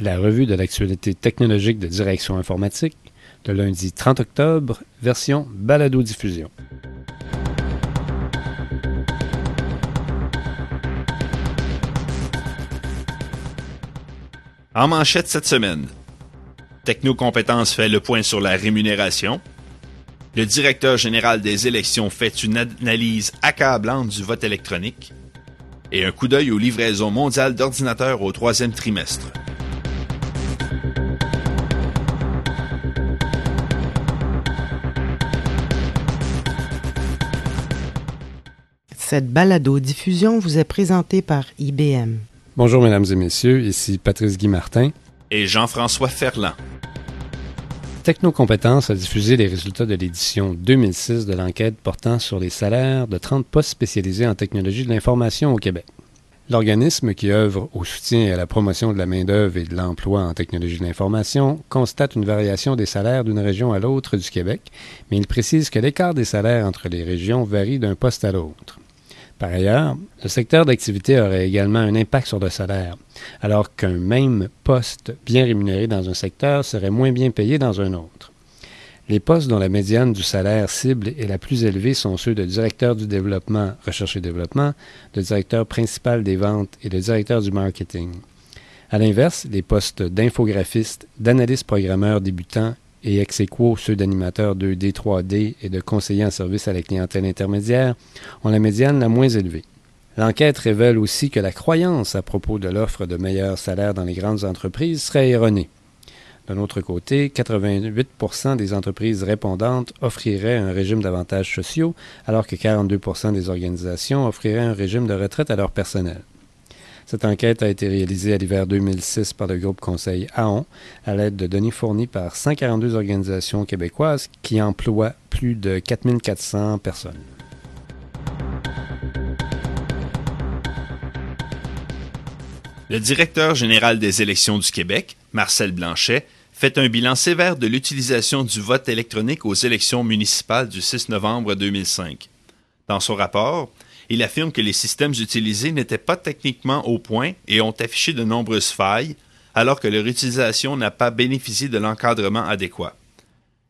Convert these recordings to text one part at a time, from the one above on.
la revue de l'actualité technologique de Direction informatique, le lundi 30 octobre, version balado-diffusion. En manchette cette semaine, Technocompétence fait le point sur la rémunération. Le directeur général des élections fait une analyse accablante du vote électronique. Et un coup d'œil aux livraisons mondiales d'ordinateurs au troisième trimestre. Cette balado-diffusion vous est présentée par IBM. Bonjour mesdames et messieurs, ici Patrice Guy Martin et Jean-François Ferland. Technocompétence a diffusé les résultats de l'édition 2006 de l'enquête portant sur les salaires de 30 postes spécialisés en technologie de l'information au Québec. L'organisme qui œuvre au soutien et à la promotion de la main-d'œuvre et de l'emploi en technologie de l'information constate une variation des salaires d'une région à l'autre du Québec, mais il précise que l'écart des salaires entre les régions varie d'un poste à l'autre. Par ailleurs, le secteur d'activité aurait également un impact sur le salaire, alors qu'un même poste bien rémunéré dans un secteur serait moins bien payé dans un autre. Les postes dont la médiane du salaire cible est la plus élevée sont ceux de directeur du développement, recherche et développement, de directeur principal des ventes et de directeur du marketing. À l'inverse, les postes d'infographiste, d'analyste programmeur débutant et ex aequo ceux d'animateurs 2D, 3D et de conseillers en service à la clientèle intermédiaire, ont la médiane la moins élevée. L'enquête révèle aussi que la croyance à propos de l'offre de meilleurs salaires dans les grandes entreprises serait erronée. D'un autre côté, 88% des entreprises répondantes offriraient un régime d'avantages sociaux, alors que 42% des organisations offriraient un régime de retraite à leur personnel. Cette enquête a été réalisée à l'hiver 2006 par le groupe Conseil AON à l'aide de données fournies par 142 organisations québécoises qui emploient plus de 4400 personnes. Le directeur général des élections du Québec, Marcel Blanchet, fait un bilan sévère de l'utilisation du vote électronique aux élections municipales du 6 novembre 2005. Dans son rapport, il affirme que les systèmes utilisés n'étaient pas techniquement au point et ont affiché de nombreuses failles, alors que leur utilisation n'a pas bénéficié de l'encadrement adéquat.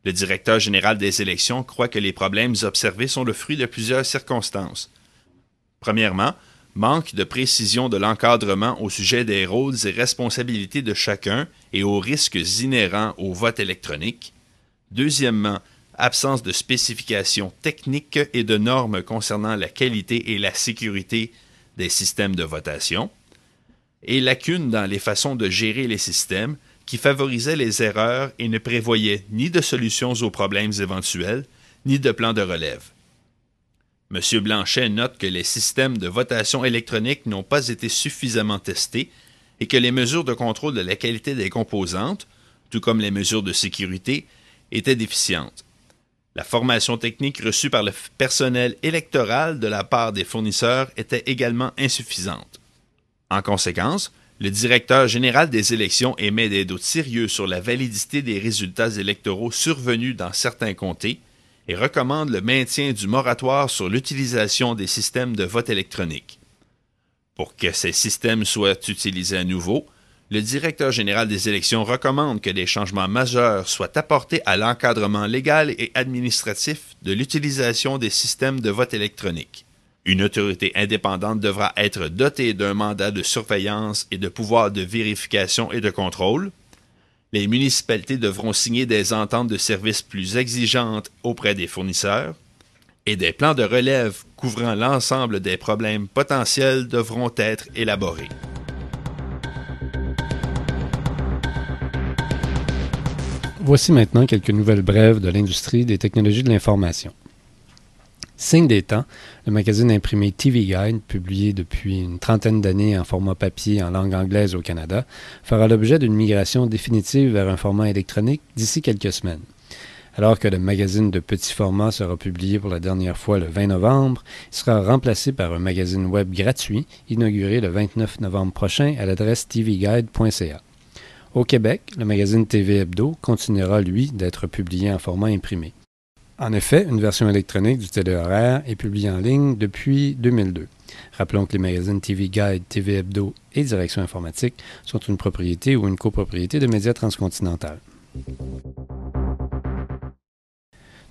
Le directeur général des élections croit que les problèmes observés sont le fruit de plusieurs circonstances. Premièrement, manque de précision de l'encadrement au sujet des rôles et responsabilités de chacun et aux risques inhérents au vote électronique. Deuxièmement, absence de spécifications techniques et de normes concernant la qualité et la sécurité des systèmes de votation, et lacunes dans les façons de gérer les systèmes qui favorisaient les erreurs et ne prévoyaient ni de solutions aux problèmes éventuels, ni de plan de relève. M. Blanchet note que les systèmes de votation électronique n'ont pas été suffisamment testés et que les mesures de contrôle de la qualité des composantes, tout comme les mesures de sécurité, étaient déficientes. La formation technique reçue par le personnel électoral de la part des fournisseurs était également insuffisante. En conséquence, le directeur général des élections émet des doutes sérieux sur la validité des résultats électoraux survenus dans certains comtés et recommande le maintien du moratoire sur l'utilisation des systèmes de vote électronique. Pour que ces systèmes soient utilisés à nouveau, le directeur général des élections recommande que des changements majeurs soient apportés à l'encadrement légal et administratif de l'utilisation des systèmes de vote électronique. Une autorité indépendante devra être dotée d'un mandat de surveillance et de pouvoirs de vérification et de contrôle. Les municipalités devront signer des ententes de services plus exigeantes auprès des fournisseurs et des plans de relève couvrant l'ensemble des problèmes potentiels devront être élaborés. Voici maintenant quelques nouvelles brèves de l'industrie des technologies de l'information. Signe des temps, le magazine imprimé TV Guide, publié depuis une trentaine d'années en format papier en langue anglaise au Canada, fera l'objet d'une migration définitive vers un format électronique d'ici quelques semaines. Alors que le magazine de petit format sera publié pour la dernière fois le 20 novembre, il sera remplacé par un magazine web gratuit inauguré le 29 novembre prochain à l'adresse tvguide.ca. Au Québec, le magazine TV Hebdo continuera, lui, d'être publié en format imprimé. En effet, une version électronique du téléhoraire est publiée en ligne depuis 2002. Rappelons que les magazines TV Guide, TV Hebdo et Direction informatique sont une propriété ou une copropriété de Médias Transcontinental.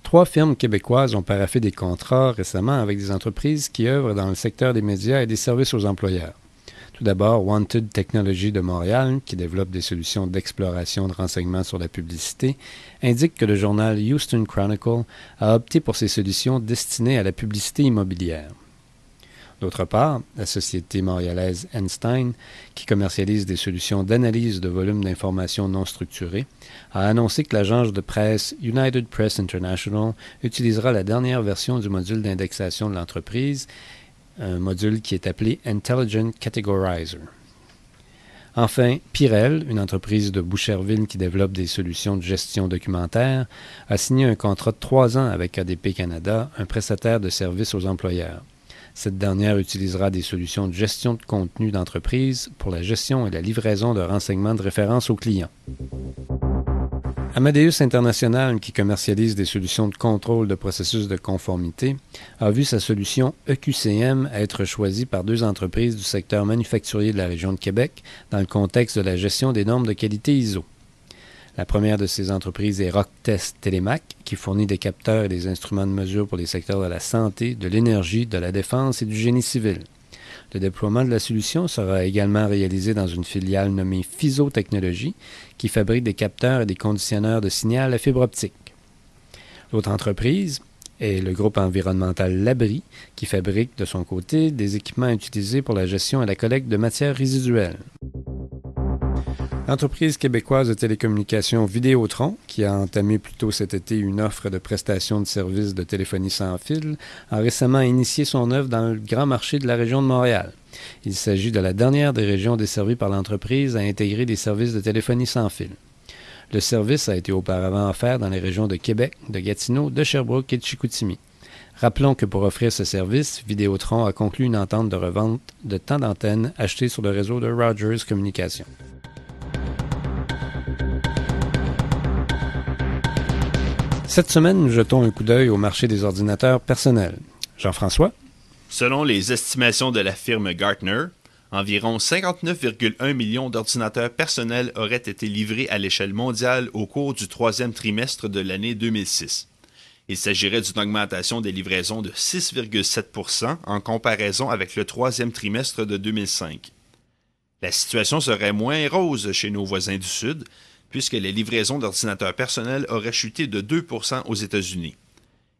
Trois firmes québécoises ont paraffé des contrats récemment avec des entreprises qui œuvrent dans le secteur des médias et des services aux employeurs. Tout d'abord, Wanted Technology de Montréal, qui développe des solutions d'exploration de renseignements sur la publicité, indique que le journal Houston Chronicle a opté pour ces solutions destinées à la publicité immobilière. D'autre part, la société montréalaise Einstein, qui commercialise des solutions d'analyse de volume d'informations non structurées, a annoncé que l'agence de presse United Press International utilisera la dernière version du module d'indexation de l'entreprise, un module qui est appelé Intelligent Categorizer. Enfin, Pirel, une entreprise de Boucherville qui développe des solutions de gestion documentaire, a signé un contrat de trois ans avec ADP Canada, un prestataire de services aux employeurs. Cette dernière utilisera des solutions de gestion de contenu d'entreprise pour la gestion et la livraison de renseignements de référence aux clients. Amadeus International, qui commercialise des solutions de contrôle de processus de conformité, a vu sa solution EQCM être choisie par deux entreprises du secteur manufacturier de la région de Québec dans le contexte de la gestion des normes de qualité ISO. La première de ces entreprises est Rocktest Telemac, qui fournit des capteurs et des instruments de mesure pour les secteurs de la santé, de l'énergie, de la défense et du génie civil. Le déploiement de la solution sera également réalisé dans une filiale nommée FISO qui fabrique des capteurs et des conditionneurs de signal à fibre optique. L'autre entreprise est le groupe environnemental Labri, qui fabrique de son côté des équipements utilisés pour la gestion et la collecte de matières résiduelles. L'entreprise québécoise de télécommunications Vidéotron, qui a entamé plus tôt cet été une offre de prestation de services de téléphonie sans fil, a récemment initié son œuvre dans le grand marché de la région de Montréal. Il s'agit de la dernière des régions desservies par l'entreprise à intégrer des services de téléphonie sans fil. Le service a été auparavant offert dans les régions de Québec, de Gatineau, de Sherbrooke et de Chicoutimi. Rappelons que pour offrir ce service, Vidéotron a conclu une entente de revente de temps d'antenne acheté sur le réseau de Rogers Communications. Cette semaine, nous jetons un coup d'œil au marché des ordinateurs personnels. Jean-François? Selon les estimations de la firme Gartner, environ 59,1 millions d'ordinateurs personnels auraient été livrés à l'échelle mondiale au cours du troisième trimestre de l'année 2006. Il s'agirait d'une augmentation des livraisons de 6,7% en comparaison avec le troisième trimestre de 2005. La situation serait moins rose chez nos voisins du Sud, puisque les livraisons d'ordinateurs personnels auraient chuté de 2 aux États-Unis.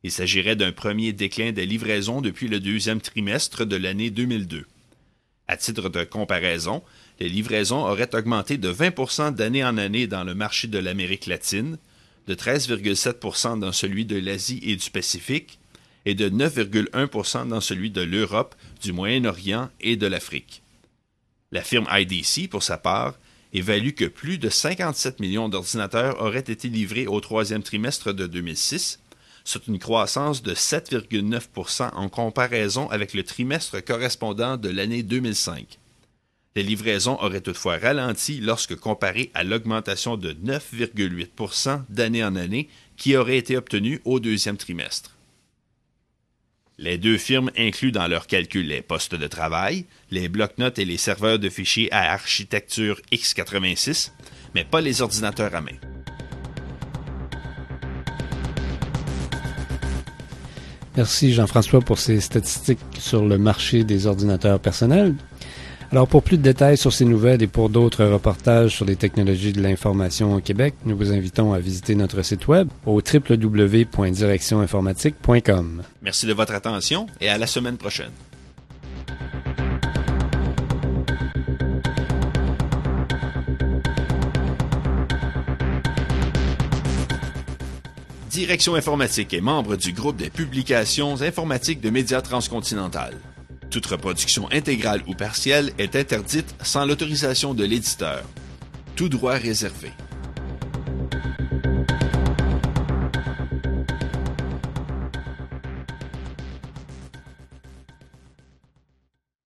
Il s'agirait d'un premier déclin des livraisons depuis le deuxième trimestre de l'année 2002. À titre de comparaison, les livraisons auraient augmenté de 20% d'année en année dans le marché de l'Amérique latine, de 13,7% dans celui de l'Asie et du Pacifique, et de 9,1% dans celui de l'Europe, du Moyen-Orient et de l'Afrique. La firme IDC, pour sa part, évalue que plus de 57 millions d'ordinateurs auraient été livrés au troisième trimestre de 2006, soit une croissance de 7,9% en comparaison avec le trimestre correspondant de l'année 2005. Les livraisons auraient toutefois ralenti lorsque comparées à l'augmentation de 9,8% d'année en année qui aurait été obtenue au deuxième trimestre. Les deux firmes incluent dans leur calcul les postes de travail, les blocs-notes et les serveurs de fichiers à architecture x86, mais pas les ordinateurs à main. Merci Jean-François pour ces statistiques sur le marché des ordinateurs personnels. Alors pour plus de détails sur ces nouvelles et pour d'autres reportages sur les technologies de l'information au Québec, nous vous invitons à visiter notre site web au www.directioninformatique.com. Merci de votre attention et à la semaine prochaine. Direction informatique est membre du groupe des publications informatiques de Médias Transcontinental. Toute reproduction intégrale ou partielle est interdite sans l'autorisation de l'éditeur. Tout droit réservé.